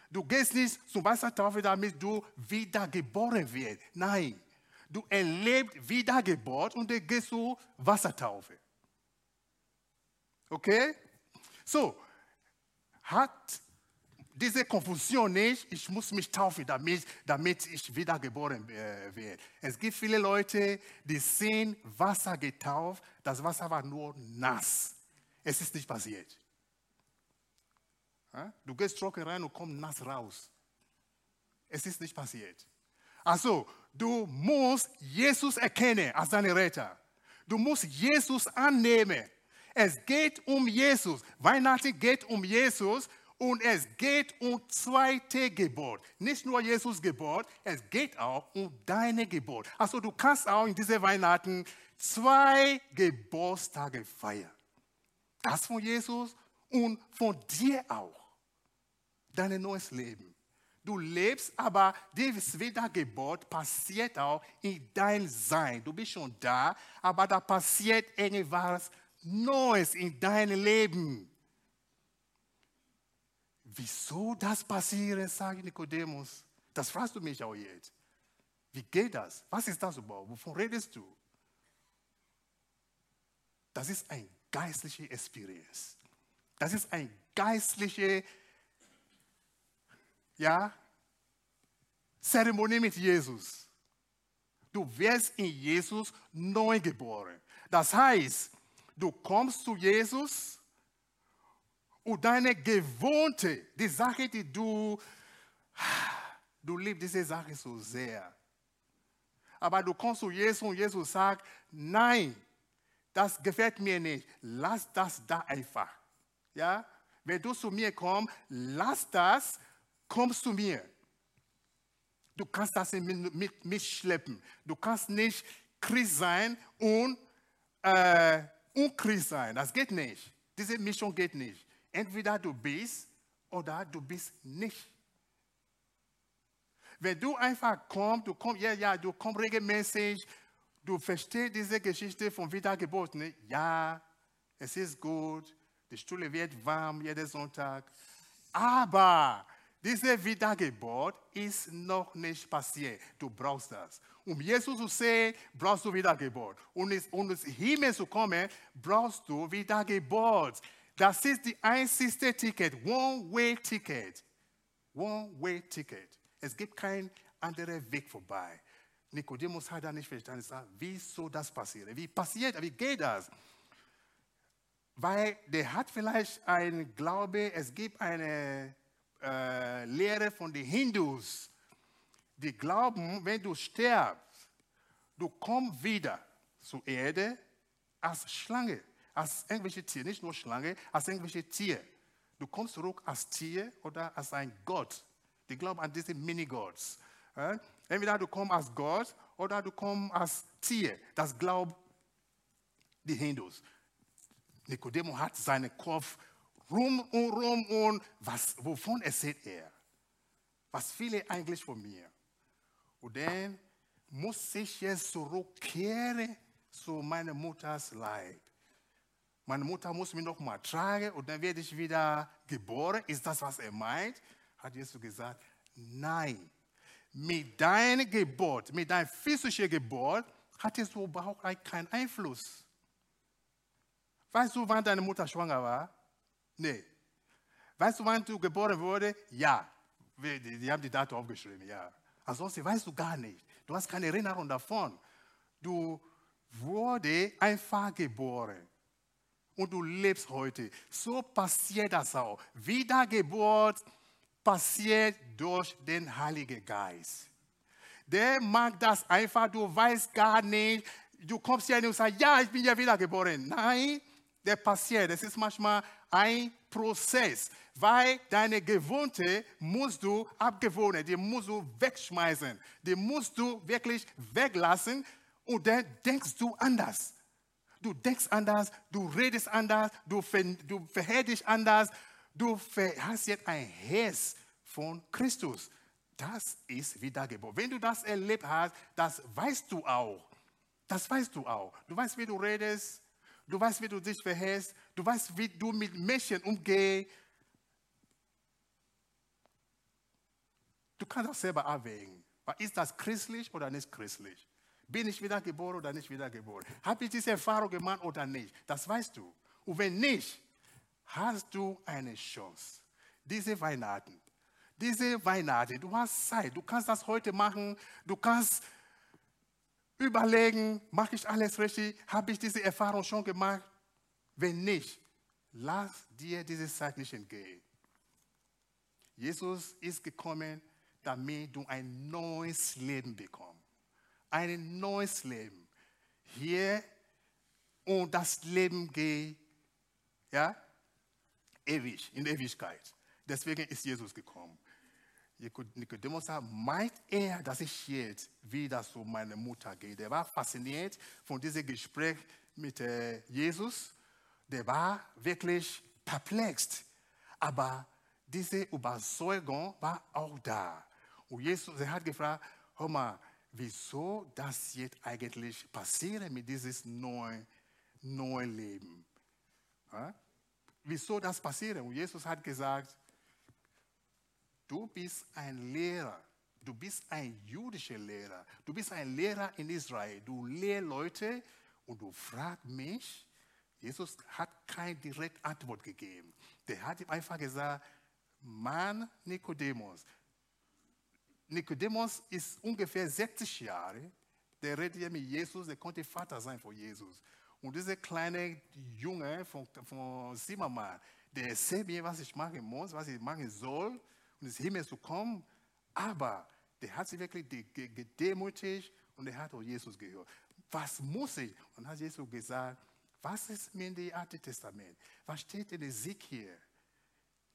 Du gehst nicht zum Wassertaufe, damit du wiedergeboren wirst. Nein. Du erlebst Wiedergeburt und dann gehst du Wassertaufe. Okay? So, hat diese Konfusion nicht, ich muss mich taufen, damit, damit ich wiedergeboren äh, werde. Es gibt viele Leute, die sind Wasser getauft, das Wasser war nur nass. Es ist nicht passiert. Du gehst trocken rein und kommst nass raus. Es ist nicht passiert. Also, du musst Jesus erkennen als deinen Retter. Du musst Jesus annehmen. Es geht um Jesus. Weihnachten geht um Jesus und es geht um zweite Geburt. Nicht nur Jesus Geburt, es geht auch um deine Geburt. Also du kannst auch in diese Weihnachten zwei Geburtstage feiern. Das von Jesus und von dir auch. Dein neues Leben. Du lebst, aber diese Wiedergeburt passiert auch in dein Sein. Du bist schon da, aber da passiert irgendwas Neues in deinem Leben. Wieso das passiert, sagt Nikodemus. Das fragst du mich auch jetzt. Wie geht das? Was ist das überhaupt? Wovon redest du? Das ist ein geistliche Experience. Das ist ein geistliche, ja, Zeremonie mit Jesus. Du wirst in Jesus neu geboren. Das heißt, du kommst zu Jesus und deine gewohnte, die Sache, die du, du liebst diese Sache so sehr. Aber du kommst zu Jesus und Jesus sagt, nein, das gefällt mir nicht. Lass das da einfach. Ja? Wenn du zu mir kommst, lass das, kommst zu mir. Du kannst das nicht mit, mitschleppen. Du kannst nicht Christ sein und äh, unchrist sein. Das geht nicht. Diese Mischung geht nicht. Entweder du bist oder du bist nicht. Wenn du einfach kommst, du kommst, ja, ja, du kommst regelmäßig, du verstehst diese Geschichte von Wiedergeburt, ne? ja, es ist gut, die Stuhle wird warm jeden Sonntag, aber diese Wiedergeburt ist noch nicht passiert. Du brauchst das. Um Jesus zu sehen, brauchst du Wiedergeburt. Um ins Himmel zu kommen, brauchst du Wiedergeburt. Das ist die einzige Ticket, One-Way-Ticket. One-Way-Ticket. Es gibt keinen anderen Weg vorbei. Nikodemus hat da nicht verstanden, wie soll das passieren? Wie passiert, wie geht das? Weil der hat vielleicht einen Glaube, es gibt eine äh, Lehre von den Hindus, die glauben, wenn du stirbst, du kommst wieder zur Erde als Schlange als irgendwelche Tiere, nicht nur Schlange, als irgendwelche Tiere. Du kommst zurück als Tier oder als ein Gott. Die glauben an diese Minigods. Entweder du kommst als Gott oder du kommst als Tier. Das glauben die Hindus. Nicodemus hat seinen Kopf rum und rum und was, wovon erzählt er? Was will er eigentlich von mir? Und dann muss ich jetzt zurückkehren zu meiner Mutters Leib. Meine Mutter muss mich noch mal tragen und dann werde ich wieder geboren. Ist das, was er meint? Hat Jesus gesagt, nein. Mit deiner Geburt, mit deiner physischen Geburt, hattest du überhaupt keinen Einfluss. Weißt du, wann deine Mutter schwanger war? Nee. Weißt du, wann du geboren wurde? Ja. Die, die haben die Daten aufgeschrieben, ja. Ansonsten weißt du gar nicht. Du hast keine Erinnerung davon. Du wurde einfach geboren. Und du lebst heute. So passiert das auch. Wiedergeburt passiert durch den Heiligen Geist. Der mag das einfach, du weißt gar nicht. Du kommst hier und sagst, ja, ich bin ja wiedergeboren. Nein, der passiert. Es ist manchmal ein Prozess, weil deine Gewohnte musst du abgewöhnen, die musst du wegschmeißen, die musst du wirklich weglassen und dann denkst du anders. Du denkst anders, du redest anders, du, ver, du verhältst dich anders, du hast jetzt ein Herz von Christus. Das ist Wiedergeburt. Wenn du das erlebt hast, das weißt du auch. Das weißt du auch. Du weißt, wie du redest, Du weißt, wie du dich verhältst. Du weißt, wie du mit Menschen umgehst. Du kannst das selber abwägen. Ist das christlich oder nicht christlich? Bin ich wiedergeboren oder nicht wiedergeboren? Habe ich diese Erfahrung gemacht oder nicht? Das weißt du. Und wenn nicht, hast du eine Chance. Diese Weihnachten, diese Weihnachten, du hast Zeit, du kannst das heute machen, du kannst überlegen, mache ich alles richtig? Habe ich diese Erfahrung schon gemacht? Wenn nicht, lass dir diese Zeit nicht entgehen. Jesus ist gekommen, damit du ein neues Leben bekommst. Ein neues Leben. Hier und das Leben geht, ja, ewig, in Ewigkeit. Deswegen ist Jesus gekommen. Nikodemus sagt, meint er, dass ich jetzt wieder zu meiner Mutter gehe? Der war fasziniert von diesem Gespräch mit äh, Jesus. Der war wirklich perplex. Aber diese Überzeugung war auch da. Und Jesus hat gefragt, hör mal, wieso das jetzt eigentlich passiert mit diesem neuen, neuen Leben? Ja? Wieso das passiert? Und Jesus hat gesagt, Du bist ein Lehrer. Du bist ein jüdischer Lehrer. Du bist ein Lehrer in Israel. Du lehrst Leute und du fragst mich. Jesus hat keine direkte Antwort gegeben. Der hat ihm einfach gesagt, Mann Nikodemus. Nikodemus ist ungefähr 60 Jahre. Der redet ja mit Jesus, der konnte Vater sein von Jesus. Und dieser kleine Junge von, von Zimmermann, der erzählt mir, was ich machen muss, was ich machen soll und ins Himmel zu kommen. Aber der hat sich wirklich gedemütigt und er hat auch Jesus gehört. Was muss ich? Und hat Jesus gesagt, was ist in dem Alten Testament? Was steht in Ezekiel,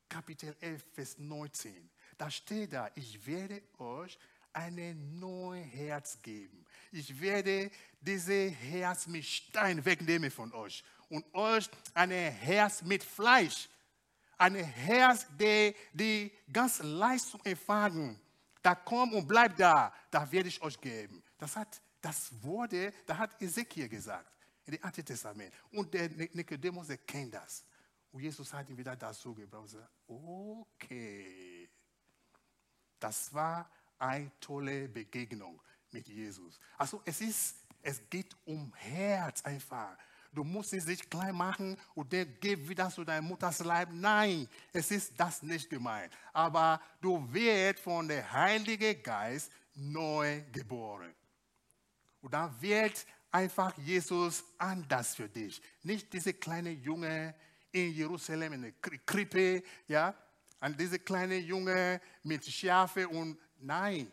Kapitel 11, Vers 19? Da steht da, ich werde euch ein neues Herz geben. Ich werde dieses Herz mit Stein wegnehmen von euch und euch ein Herz mit Fleisch ein Herz, der die ganz Leistung empfangen. Da komm und bleib da, da werde ich euch geben. Das hat, das wurde, da hat Ezekiel gesagt, in dem Alten Testament. Und der Nikodemus, der kennt das. Und Jesus hat ihn wieder dazu gebracht und gesagt, okay. Das war eine tolle Begegnung mit Jesus. Also es ist, es geht um Herz einfach. Du musst es nicht klein machen und dann gib wieder zu deiner Mutters Leib. Nein, es ist das nicht gemeint. Aber du wirst von der Heilige Geist neu geboren. Und dann wird einfach Jesus anders für dich. Nicht diese kleine Junge in Jerusalem in der Krippe, ja, an diese kleine Junge mit Schafe und nein,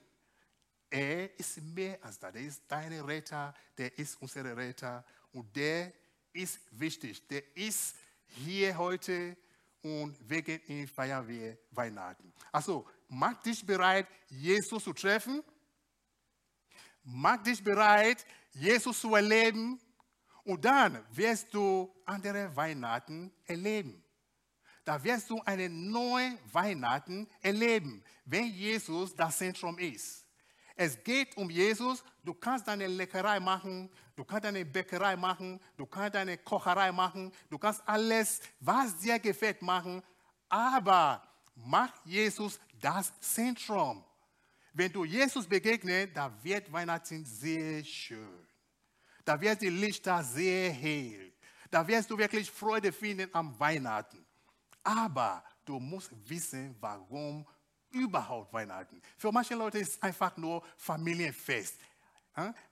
er ist mehr als das. Der ist dein Retter, der ist unser Retter und der ist wichtig. Der ist hier heute und wegen ihm feiern wir Weihnachten. Also, mach dich bereit, Jesus zu treffen. Mach dich bereit, Jesus zu erleben. Und dann wirst du andere Weihnachten erleben. Da wirst du eine neue Weihnachten erleben, wenn Jesus das Zentrum ist. Es geht um Jesus. Du kannst deine Leckerei machen, du kannst deine Bäckerei machen, du kannst deine Kocherei machen, du kannst alles, was dir gefällt, machen. Aber mach Jesus das Zentrum. Wenn du Jesus begegnest, da wird Weihnachten sehr schön. Da wird die Lichter sehr hell. Da wirst du wirklich Freude finden am Weihnachten. Aber du musst wissen, warum überhaupt Weihnachten. Für manche Leute ist es einfach nur Familienfest.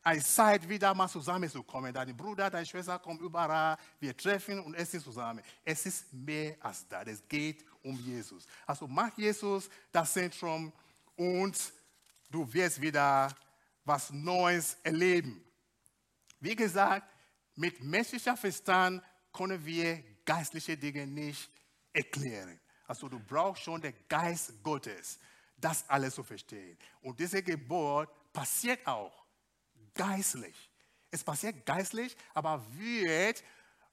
Eine Zeit, wieder mal zusammenzukommen. Deine Bruder, deine Schwester kommen überall. Wir treffen und essen zusammen. Es ist mehr als das. Es geht um Jesus. Also mach Jesus das Zentrum und du wirst wieder was Neues erleben. Wie gesagt, mit menschlicher Verstand können wir geistliche Dinge nicht erklären. Also du brauchst schon den Geist Gottes, das alles zu verstehen. Und diese Geburt passiert auch geistlich. Es passiert geistlich, aber wird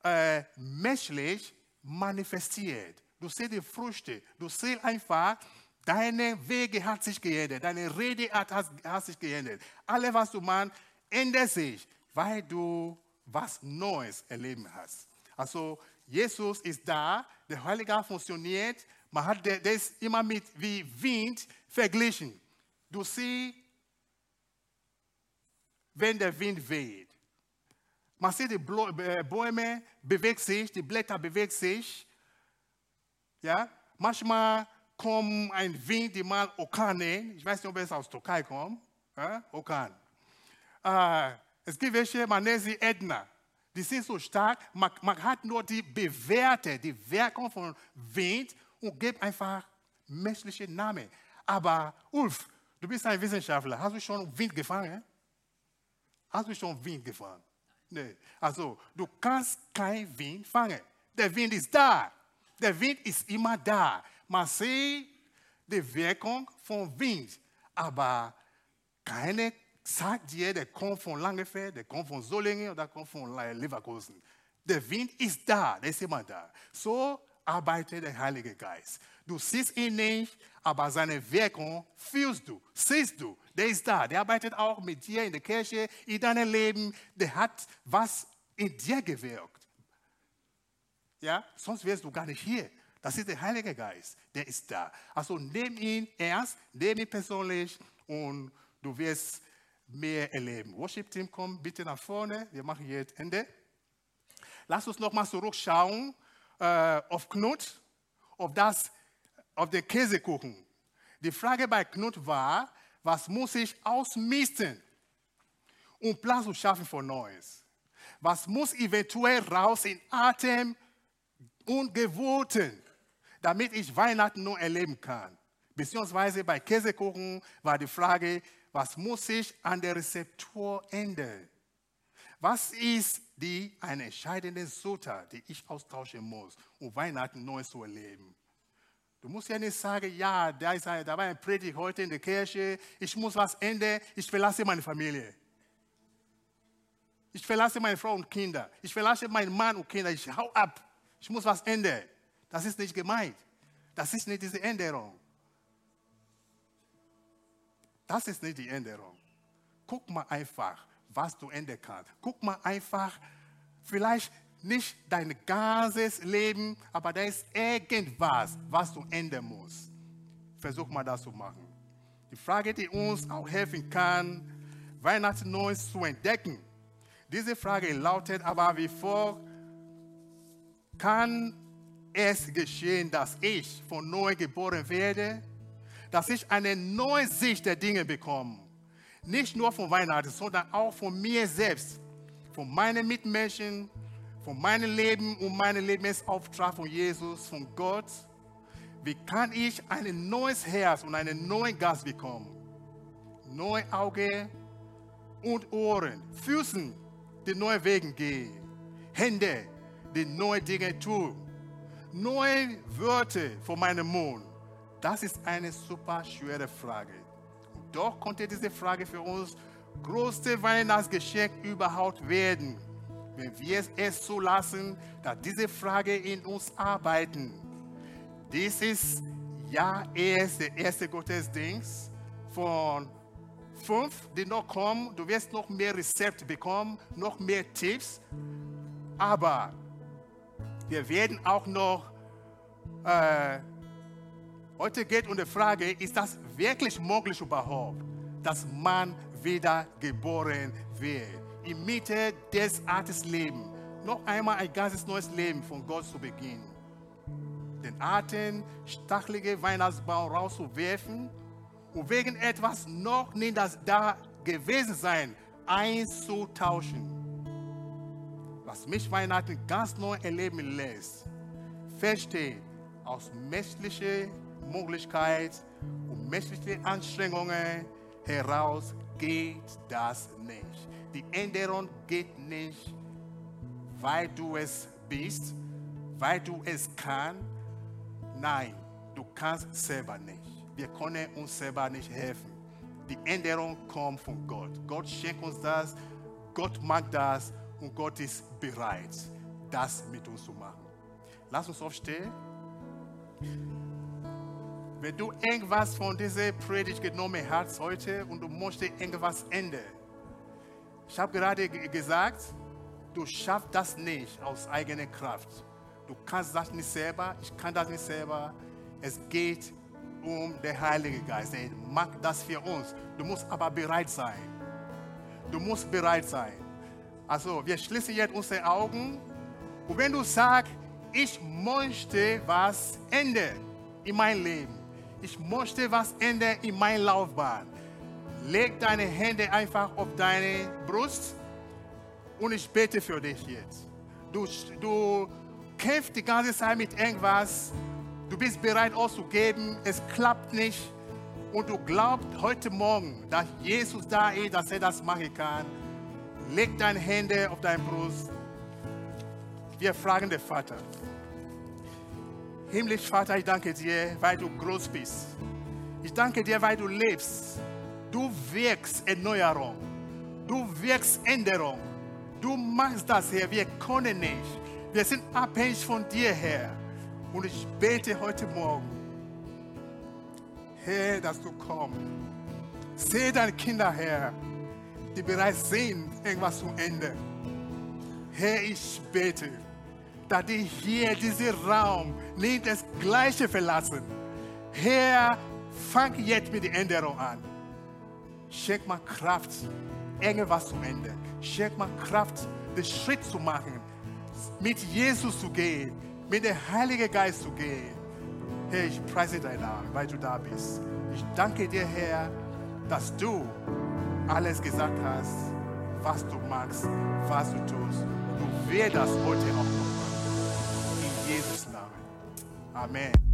äh, menschlich manifestiert. Du siehst die Früchte, du siehst einfach, deine Wege hat sich geändert, deine Rede hat, hat sich geändert. Alles, was du machst, ändert sich, weil du was Neues erleben hast. Also Jesus ist da, der Heilige Geist funktioniert, man hat das immer mit wie Wind verglichen. Du siehst, wenn der Wind weht. Man sieht, die äh, Bäume bewegen sich, die Blätter bewegen sich. Ja? Manchmal kommt ein Wind, die man Orkan nennt. Ich weiß nicht, ob es aus Türkei kommt. Ja? Orkan. Äh, es gibt welche, man nennt sie Edna. Die sind so stark, man, man hat nur die bewährte, die Wirkung von Wind und gibt einfach menschliche Namen. Aber Ulf, du bist ein Wissenschaftler. Hast du schon Wind gefangen? Hast du schon Wind gefangen? Nee. Also, du kannst kein Wind fangen. Der Wind ist da. Der Wind ist immer da. Man sieht die Wirkung von Wind, aber keine sagt dir, der kommt von Langefeld, der kommt von Solingen oder der kommt von Leverkusen. Der Wind ist da, der ist immer da. So arbeitet der Heilige Geist. Du siehst ihn nicht, aber seine Wirkung fühlst du, siehst du. Der ist da, der arbeitet auch mit dir in der Kirche, in deinem Leben. Der hat was in dir gewirkt. Ja, sonst wärst du gar nicht hier. Das ist der Heilige Geist, der ist da. Also nimm ihn ernst, nimm ihn persönlich und du wirst mehr erleben. Worship Team, komm bitte nach vorne. Wir machen jetzt Ende. Lass uns nochmal zurückschauen äh, auf Knut, auf, das, auf den Käsekuchen. Die Frage bei Knut war, was muss ich ausmisten, um Platz zu schaffen für Neues? Was muss eventuell raus in Atem und Gewohnten, damit ich Weihnachten nur erleben kann? Beziehungsweise bei Käsekuchen war die Frage, was muss sich an der Rezeptur ändern? Was ist die eine entscheidende Zutat, die ich austauschen muss, um Weihnachten neu zu erleben? Du musst ja nicht sagen, ja, da, ist ein, da war ein Predigt heute in der Kirche, ich muss was ändern, ich verlasse meine Familie. Ich verlasse meine Frau und Kinder. Ich verlasse meinen Mann und Kinder. Ich hau ab. Ich muss was ändern. Das ist nicht gemeint. Das ist nicht diese Änderung. Das ist nicht die Änderung. Guck mal einfach, was du ändern kannst. Guck mal einfach, vielleicht nicht dein ganzes Leben, aber da ist irgendwas, was du ändern musst. Versuch mal das zu machen. Die Frage, die uns auch helfen kann, Weihnachten Neues zu entdecken. Diese Frage lautet aber wie vor, kann es geschehen, dass ich von neu geboren werde? dass ich eine neue Sicht der Dinge bekomme. Nicht nur von Weihnachten, sondern auch von mir selbst, von meinen Mitmenschen, von meinem Leben und meinem Lebensauftrag von Jesus, von Gott. Wie kann ich ein neues Herz und einen neuen Geist bekommen? Neue Augen und Ohren, Füßen, die neue Wege gehen, Hände, die neue Dinge tun, neue Wörter von meinem Mund das ist eine super schwere Frage. Und doch konnte diese Frage für uns größte Weihnachtsgeschenk überhaupt werden, wenn wir es zulassen, dass diese Frage in uns arbeiten. Dies ist ja erst der erste Gottesdienst von fünf, die noch kommen. Du wirst noch mehr Rezepte bekommen, noch mehr Tipps. Aber wir werden auch noch, äh, heute geht um die Frage, ist das wirklich möglich überhaupt, dass man wieder geboren wird? In Mitte des alten Lebens noch einmal ein ganzes neues Leben von Gott zu beginnen. Den alten, stachelige Weihnachtsbaum rauszuwerfen und wegen etwas noch nicht das da gewesen sein einzutauschen. Was mich Weihnachten ganz neu erleben lässt, verstehe aus menschlicher Möglichkeit und menschlichen Anstrengungen heraus geht das nicht. Die Änderung geht nicht, weil du es bist, weil du es kannst. Nein, du kannst selber nicht. Wir können uns selber nicht helfen. Die Änderung kommt von Gott. Gott schenkt uns das, Gott mag das und Gott ist bereit, das mit uns zu machen. Lass uns aufstehen. Wenn du irgendwas von dieser Predigt genommen hast heute und du möchtest irgendwas ändern, ich habe gerade gesagt, du schaffst das nicht aus eigener Kraft. Du kannst das nicht selber, ich kann das nicht selber. Es geht um den Heiligen Geist. Er macht das für uns. Du musst aber bereit sein. Du musst bereit sein. Also, wir schließen jetzt unsere Augen. Und wenn du sagst, ich möchte was ändern in meinem Leben, ich möchte was ändern in meiner Laufbahn, leg deine Hände einfach auf deine Brust und ich bete für dich jetzt. Du, du kämpfst die ganze Zeit mit irgendwas. Du bist bereit auszugeben. Es klappt nicht. Und du glaubst heute Morgen, dass Jesus da ist, dass er das machen kann. Leg deine Hände auf deine Brust. Wir fragen den Vater. Himmlisch Vater, ich danke dir, weil du groß bist. Ich danke dir, weil du lebst. Du wirkst Erneuerung. Du wirkst Änderung. Du machst das, Herr. Wir können nicht. Wir sind abhängig von dir, Herr. Und ich bete heute Morgen, Herr, dass du kommst. Sehe deine Kinder, Herr, die bereits sind, irgendwas zu ändern. Herr, ich bete, dass die hier diesen Raum nicht das Gleiche verlassen. Herr, fang jetzt mit der Änderung an. Schenk mal Kraft, irgendwas zu ändern. Schenk mal Kraft, den Schritt zu machen, mit Jesus zu gehen, mit dem Heiligen Geist zu gehen. Herr, ich preise deinen Namen, weil du da bist. Ich danke dir, Herr, dass du alles gesagt hast, was du magst, was du tust. Du wirst das heute auch noch machen. In Jesus Namen. Amen.